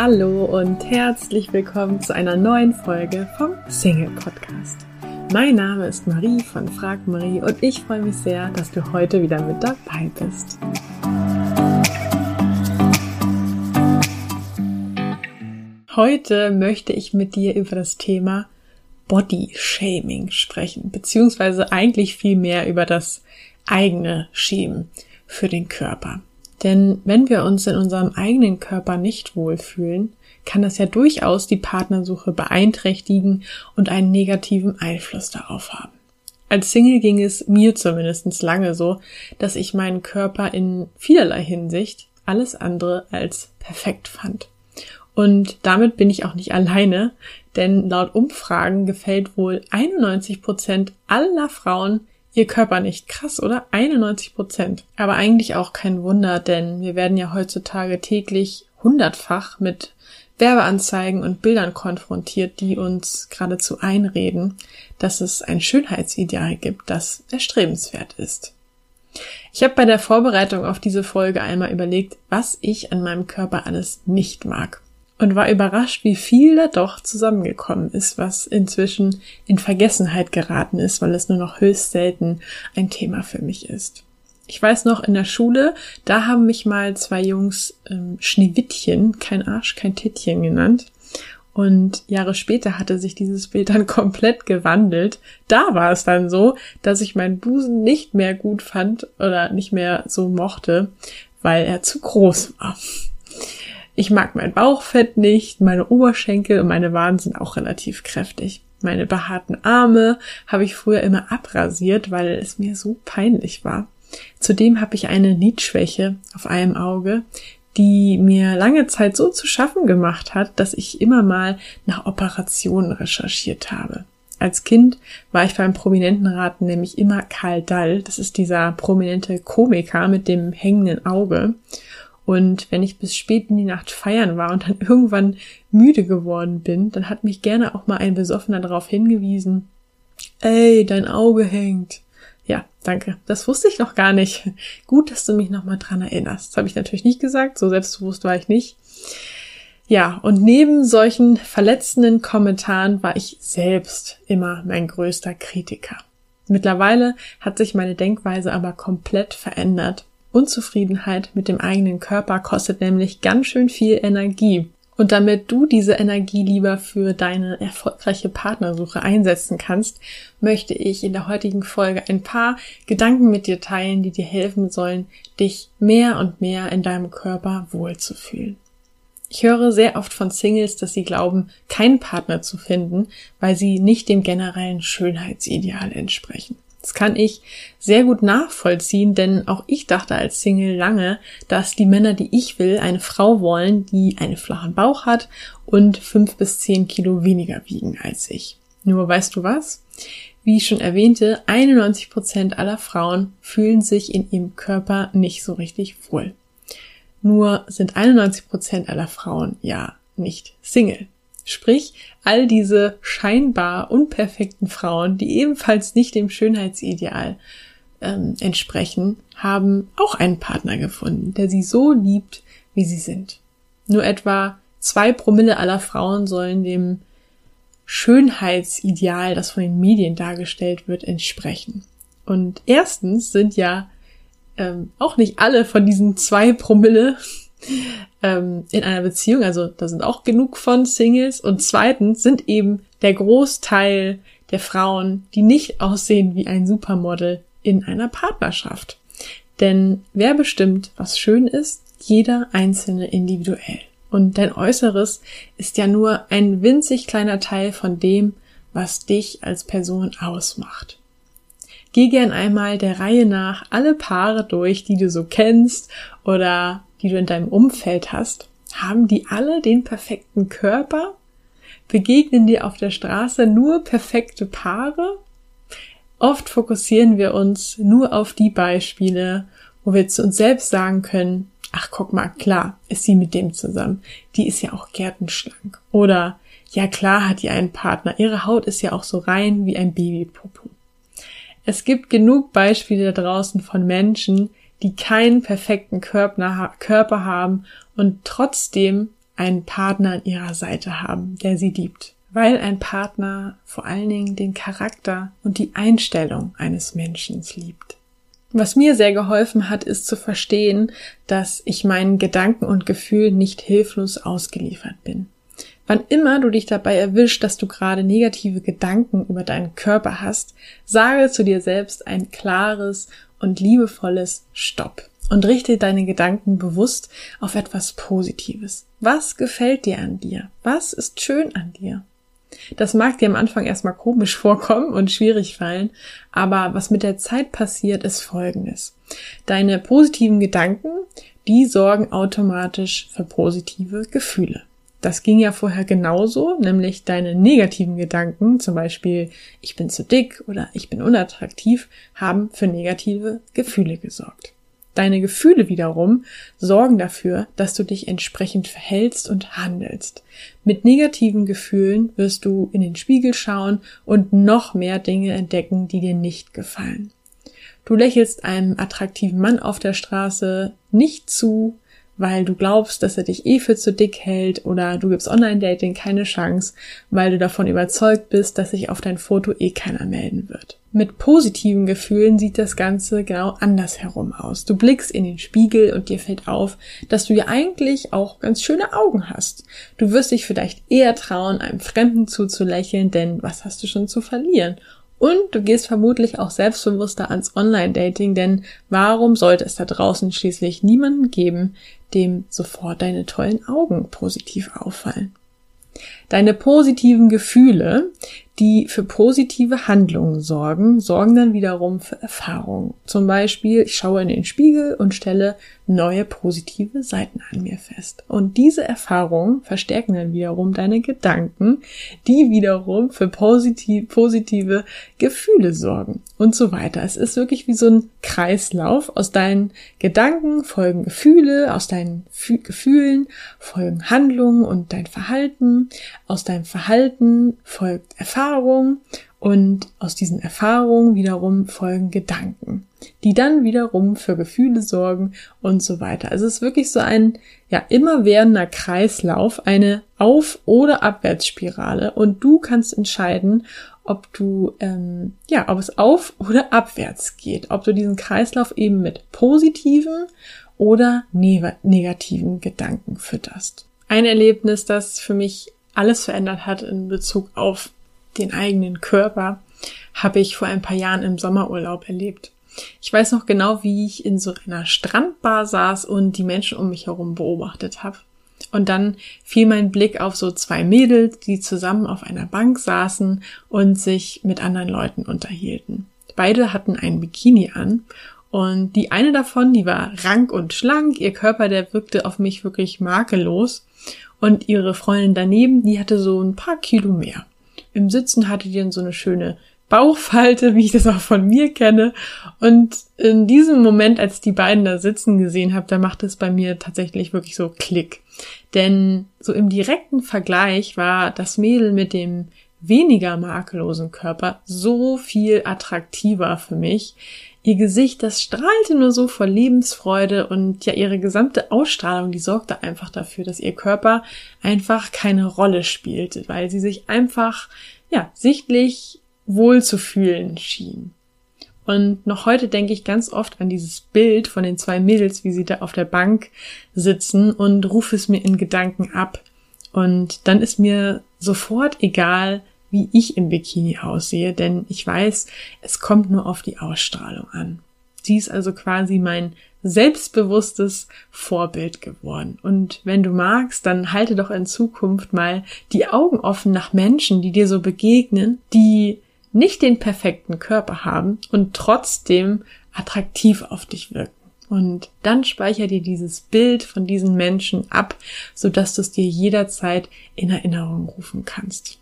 Hallo und herzlich willkommen zu einer neuen Folge vom Single Podcast. Mein Name ist Marie von Frag Marie und ich freue mich sehr, dass du heute wieder mit dabei bist. Heute möchte ich mit dir über das Thema Body Shaming sprechen, beziehungsweise eigentlich viel mehr über das eigene Schämen für den Körper. Denn wenn wir uns in unserem eigenen Körper nicht wohlfühlen, kann das ja durchaus die Partnersuche beeinträchtigen und einen negativen Einfluss darauf haben. Als Single ging es mir zumindest lange so, dass ich meinen Körper in vielerlei Hinsicht alles andere als perfekt fand. Und damit bin ich auch nicht alleine, denn laut Umfragen gefällt wohl 91 Prozent aller Frauen ihr Körper nicht. Krass, oder? 91 Prozent. Aber eigentlich auch kein Wunder, denn wir werden ja heutzutage täglich hundertfach mit Werbeanzeigen und Bildern konfrontiert, die uns geradezu einreden, dass es ein Schönheitsideal gibt, das erstrebenswert ist. Ich habe bei der Vorbereitung auf diese Folge einmal überlegt, was ich an meinem Körper alles nicht mag und war überrascht, wie viel da doch zusammengekommen ist, was inzwischen in Vergessenheit geraten ist, weil es nur noch höchst selten ein Thema für mich ist. Ich weiß noch in der Schule, da haben mich mal zwei Jungs ähm, Schneewittchen, kein Arsch, kein Tittchen genannt. Und Jahre später hatte sich dieses Bild dann komplett gewandelt. Da war es dann so, dass ich meinen Busen nicht mehr gut fand oder nicht mehr so mochte, weil er zu groß war. Ich mag mein Bauchfett nicht, meine Oberschenkel und meine Waden sind auch relativ kräftig. Meine behaarten Arme habe ich früher immer abrasiert, weil es mir so peinlich war. Zudem habe ich eine Lidschwäche auf einem Auge, die mir lange Zeit so zu schaffen gemacht hat, dass ich immer mal nach Operationen recherchiert habe. Als Kind war ich beim Prominentenraten nämlich immer Karl Dall. Das ist dieser prominente Komiker mit dem hängenden Auge. Und wenn ich bis spät in die Nacht feiern war und dann irgendwann müde geworden bin, dann hat mich gerne auch mal ein Besoffener darauf hingewiesen, ey, dein Auge hängt. Ja, danke. Das wusste ich noch gar nicht. Gut, dass du mich nochmal dran erinnerst. Das habe ich natürlich nicht gesagt, so selbstbewusst war ich nicht. Ja, und neben solchen verletzenden Kommentaren war ich selbst immer mein größter Kritiker. Mittlerweile hat sich meine Denkweise aber komplett verändert Unzufriedenheit mit dem eigenen Körper kostet nämlich ganz schön viel Energie. Und damit du diese Energie lieber für deine erfolgreiche Partnersuche einsetzen kannst, möchte ich in der heutigen Folge ein paar Gedanken mit dir teilen, die dir helfen sollen, dich mehr und mehr in deinem Körper wohlzufühlen. Ich höre sehr oft von Singles, dass sie glauben, keinen Partner zu finden, weil sie nicht dem generellen Schönheitsideal entsprechen. Das kann ich sehr gut nachvollziehen, denn auch ich dachte als Single lange, dass die Männer, die ich will, eine Frau wollen, die einen flachen Bauch hat und fünf bis zehn Kilo weniger wiegen als ich. Nur weißt du was? Wie ich schon erwähnte, 91 Prozent aller Frauen fühlen sich in ihrem Körper nicht so richtig wohl. Nur sind 91 Prozent aller Frauen ja nicht Single. Sprich, all diese scheinbar unperfekten Frauen, die ebenfalls nicht dem Schönheitsideal ähm, entsprechen, haben auch einen Partner gefunden, der sie so liebt, wie sie sind. Nur etwa zwei Promille aller Frauen sollen dem Schönheitsideal, das von den Medien dargestellt wird, entsprechen. Und erstens sind ja ähm, auch nicht alle von diesen zwei Promille ähm, in einer Beziehung, also da sind auch genug von Singles. Und zweitens sind eben der Großteil der Frauen, die nicht aussehen wie ein Supermodel in einer Partnerschaft. Denn wer bestimmt, was schön ist? Jeder einzelne individuell. Und dein Äußeres ist ja nur ein winzig kleiner Teil von dem, was dich als Person ausmacht. Geh gern einmal der Reihe nach alle Paare durch, die du so kennst oder die du in deinem Umfeld hast, haben die alle den perfekten Körper? Begegnen dir auf der Straße nur perfekte Paare? Oft fokussieren wir uns nur auf die Beispiele, wo wir zu uns selbst sagen können, ach guck mal, klar, ist sie mit dem zusammen. Die ist ja auch gärtenschlank. Oder, ja klar hat die einen Partner. Ihre Haut ist ja auch so rein wie ein Babypopo. Es gibt genug Beispiele da draußen von Menschen, die keinen perfekten Körper haben und trotzdem einen Partner an ihrer Seite haben, der sie liebt. Weil ein Partner vor allen Dingen den Charakter und die Einstellung eines Menschen liebt. Was mir sehr geholfen hat, ist zu verstehen, dass ich meinen Gedanken und Gefühlen nicht hilflos ausgeliefert bin. Wann immer du dich dabei erwischt, dass du gerade negative Gedanken über deinen Körper hast, sage zu dir selbst ein klares und liebevolles Stopp und richte deine Gedanken bewusst auf etwas Positives. Was gefällt dir an dir? Was ist schön an dir? Das mag dir am Anfang erstmal komisch vorkommen und schwierig fallen, aber was mit der Zeit passiert, ist Folgendes. Deine positiven Gedanken, die sorgen automatisch für positive Gefühle. Das ging ja vorher genauso, nämlich deine negativen Gedanken, zum Beispiel ich bin zu dick oder ich bin unattraktiv, haben für negative Gefühle gesorgt. Deine Gefühle wiederum sorgen dafür, dass du dich entsprechend verhältst und handelst. Mit negativen Gefühlen wirst du in den Spiegel schauen und noch mehr Dinge entdecken, die dir nicht gefallen. Du lächelst einem attraktiven Mann auf der Straße nicht zu, weil du glaubst, dass er dich eh für zu dick hält oder du gibst Online-Dating keine Chance, weil du davon überzeugt bist, dass sich auf dein Foto eh keiner melden wird. Mit positiven Gefühlen sieht das Ganze genau andersherum aus. Du blickst in den Spiegel und dir fällt auf, dass du ja eigentlich auch ganz schöne Augen hast. Du wirst dich vielleicht eher trauen, einem Fremden zuzulächeln, denn was hast du schon zu verlieren? Und du gehst vermutlich auch selbstbewusster ans Online-Dating, denn warum sollte es da draußen schließlich niemanden geben, dem sofort deine tollen Augen positiv auffallen? Deine positiven Gefühle, die für positive Handlungen sorgen, sorgen dann wiederum für Erfahrungen. Zum Beispiel, ich schaue in den Spiegel und stelle neue positive Seiten an mir fest. Und diese Erfahrungen verstärken dann wiederum deine Gedanken, die wiederum für positiv, positive Gefühle sorgen und so weiter. Es ist wirklich wie so ein Kreislauf. Aus deinen Gedanken folgen Gefühle, aus deinen Fü Gefühlen folgen Handlungen und dein Verhalten, aus deinem Verhalten folgt Erfahrung und aus diesen Erfahrungen wiederum folgen Gedanken, die dann wiederum für Gefühle sorgen und so weiter. Also es ist wirklich so ein ja immerwährender Kreislauf, eine Auf- oder Abwärtsspirale und du kannst entscheiden, ob du ähm, ja, ob es auf oder abwärts geht, ob du diesen Kreislauf eben mit positiven oder ne negativen Gedanken fütterst. Ein Erlebnis, das für mich alles verändert hat in Bezug auf den eigenen Körper, habe ich vor ein paar Jahren im Sommerurlaub erlebt. Ich weiß noch genau, wie ich in so einer Strandbar saß und die Menschen um mich herum beobachtet habe. Und dann fiel mein Blick auf so zwei Mädels, die zusammen auf einer Bank saßen und sich mit anderen Leuten unterhielten. Beide hatten ein Bikini an und die eine davon, die war rank und schlank, ihr Körper, der wirkte auf mich wirklich makellos und ihre Freundin daneben, die hatte so ein paar Kilo mehr. Im Sitzen hatte die dann so eine schöne Bauchfalte, wie ich das auch von mir kenne. Und in diesem Moment, als die beiden da sitzen gesehen habe, da macht es bei mir tatsächlich wirklich so Klick. Denn so im direkten Vergleich war das Mädel mit dem weniger makellosen Körper so viel attraktiver für mich. Ihr Gesicht, das strahlte nur so vor Lebensfreude und ja, ihre gesamte Ausstrahlung, die sorgte einfach dafür, dass ihr Körper einfach keine Rolle spielte, weil sie sich einfach, ja, sichtlich wohl zu fühlen schien. Und noch heute denke ich ganz oft an dieses Bild von den zwei Mädels, wie sie da auf der Bank sitzen und rufe es mir in Gedanken ab. Und dann ist mir sofort egal, wie ich im Bikini aussehe, denn ich weiß, es kommt nur auf die Ausstrahlung an. Sie ist also quasi mein selbstbewusstes Vorbild geworden. Und wenn du magst, dann halte doch in Zukunft mal die Augen offen nach Menschen, die dir so begegnen, die nicht den perfekten Körper haben und trotzdem attraktiv auf dich wirken. Und dann speicher dir dieses Bild von diesen Menschen ab, sodass du es dir jederzeit in Erinnerung rufen kannst.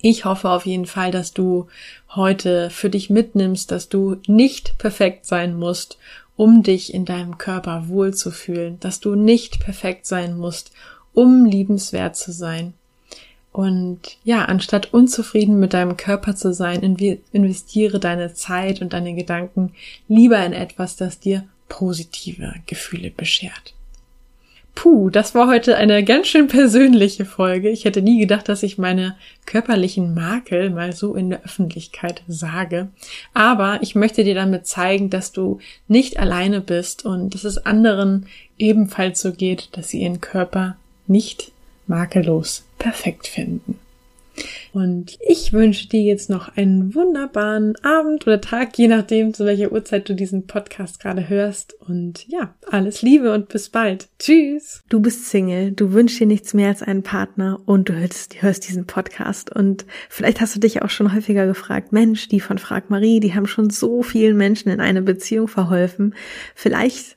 Ich hoffe auf jeden Fall, dass du heute für dich mitnimmst, dass du nicht perfekt sein musst, um dich in deinem Körper wohlzufühlen, dass du nicht perfekt sein musst, um liebenswert zu sein. Und ja, anstatt unzufrieden mit deinem Körper zu sein, investiere deine Zeit und deine Gedanken lieber in etwas, das dir positive Gefühle beschert. Puh, das war heute eine ganz schön persönliche Folge. Ich hätte nie gedacht, dass ich meine körperlichen Makel mal so in der Öffentlichkeit sage. Aber ich möchte dir damit zeigen, dass du nicht alleine bist und dass es anderen ebenfalls so geht, dass sie ihren Körper nicht makellos perfekt finden. Und ich wünsche dir jetzt noch einen wunderbaren Abend oder Tag, je nachdem, zu welcher Uhrzeit du diesen Podcast gerade hörst. Und ja, alles Liebe und bis bald. Tschüss. Du bist Single, du wünschst dir nichts mehr als einen Partner und du hörst, hörst diesen Podcast. Und vielleicht hast du dich auch schon häufiger gefragt, Mensch, die von Frag Marie, die haben schon so vielen Menschen in eine Beziehung verholfen. Vielleicht